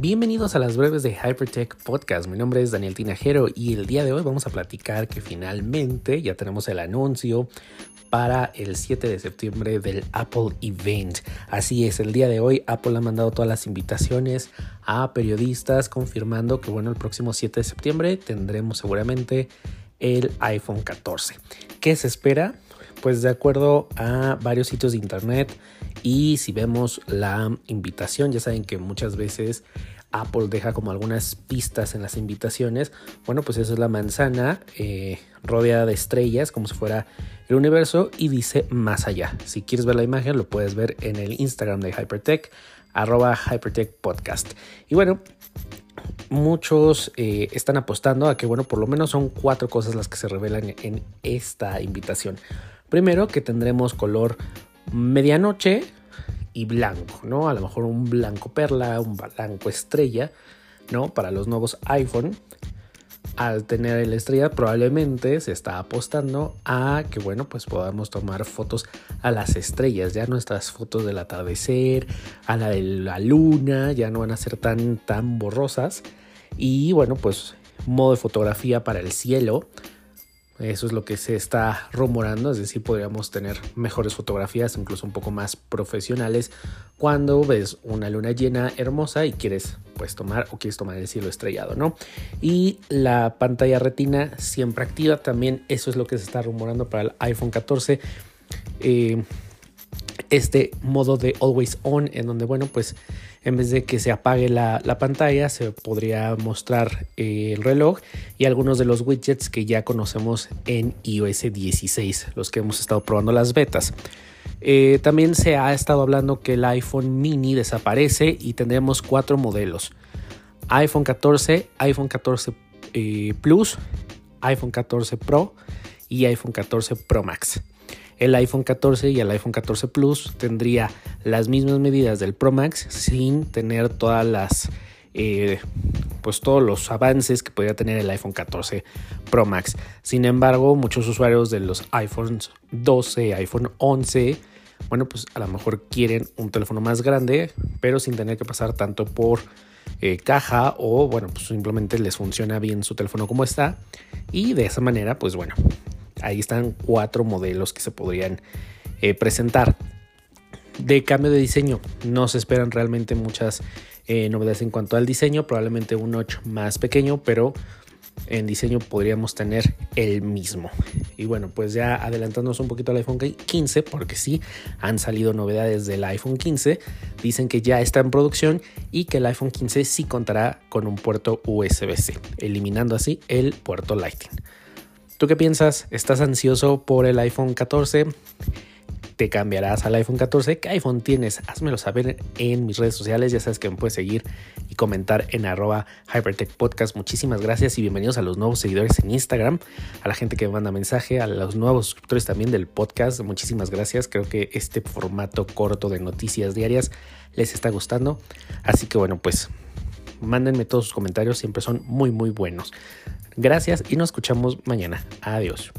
Bienvenidos a las breves de Hypertech Podcast. Mi nombre es Daniel Tinajero y el día de hoy vamos a platicar que finalmente ya tenemos el anuncio para el 7 de septiembre del Apple Event. Así es, el día de hoy Apple ha mandado todas las invitaciones a periodistas confirmando que bueno, el próximo 7 de septiembre tendremos seguramente el iPhone 14. ¿Qué se espera? Pues de acuerdo a varios sitios de internet y si vemos la invitación, ya saben que muchas veces Apple deja como algunas pistas en las invitaciones. Bueno, pues esa es la manzana eh, rodeada de estrellas, como si fuera el universo, y dice más allá. Si quieres ver la imagen, lo puedes ver en el Instagram de Hypertech, arroba Hypertech Podcast. Y bueno, muchos eh, están apostando a que, bueno, por lo menos son cuatro cosas las que se revelan en esta invitación. Primero, que tendremos color medianoche y blanco, ¿no? A lo mejor un blanco perla, un blanco estrella, ¿no? Para los nuevos iPhone. Al tener el estrella probablemente se está apostando a que bueno pues podamos tomar fotos a las estrellas, ya nuestras fotos del atardecer, a la de la luna, ya no van a ser tan tan borrosas y bueno pues modo de fotografía para el cielo, eso es lo que se está rumorando, es decir, podríamos tener mejores fotografías, incluso un poco más profesionales, cuando ves una luna llena hermosa y quieres pues tomar o quieres tomar el cielo estrellado, ¿no? Y la pantalla retina siempre activa, también eso es lo que se está rumorando para el iPhone 14. Eh, este modo de always on en donde bueno pues en vez de que se apague la, pantalla se podría mostrar eh, el reloj y algunos de los widgets que ya conocemos en iOS 16 los que hemos estado probando las betas. Eh, también se ha estado hablando que el iPhone mini desaparece y tendremos cuatro modelos. iPhone 14 iPhone 14 eh, Plus iPhone 14 Pro y iPhone 14 Pro Max el iPhone 14 y el iPhone 14 Plus tendría las mismas medidas del Pro Max sin tener todas las eh, pues todos los avances que podría tener el iPhone 14 Pro Max. Sin embargo, muchos usuarios de los iPhones 12, iPhone 11, bueno, pues a lo mejor quieren un teléfono más grande, pero sin tener que pasar tanto por eh, caja o bueno, pues simplemente les funciona bien su teléfono como está y de esa manera, pues bueno, ahí están cuatro modelos que se podrían eh, presentar. De cambio de diseño, no se esperan realmente muchas eh, novedades en cuanto al diseño, probablemente un notch más pequeño, pero en diseño podríamos tener el mismo. Y bueno, pues ya adelantándonos un poquito al iPhone 15, porque sí, han salido novedades del iPhone 15, dicen que ya está en producción y que el iPhone 15 sí contará con un puerto USB-C, eliminando así el puerto Lightning. ¿Tú qué piensas? ¿Estás ansioso por el iPhone 14? ¿Te cambiarás al iPhone 14? ¿Qué iPhone tienes? Házmelo saber en mis redes sociales. Ya sabes que me puedes seguir y comentar en arroba Hypertech Podcast. Muchísimas gracias y bienvenidos a los nuevos seguidores en Instagram, a la gente que me manda mensaje, a los nuevos suscriptores también del podcast. Muchísimas gracias. Creo que este formato corto de noticias diarias les está gustando. Así que bueno, pues mándenme todos sus comentarios, siempre son muy muy buenos. Gracias y nos escuchamos mañana. Adiós.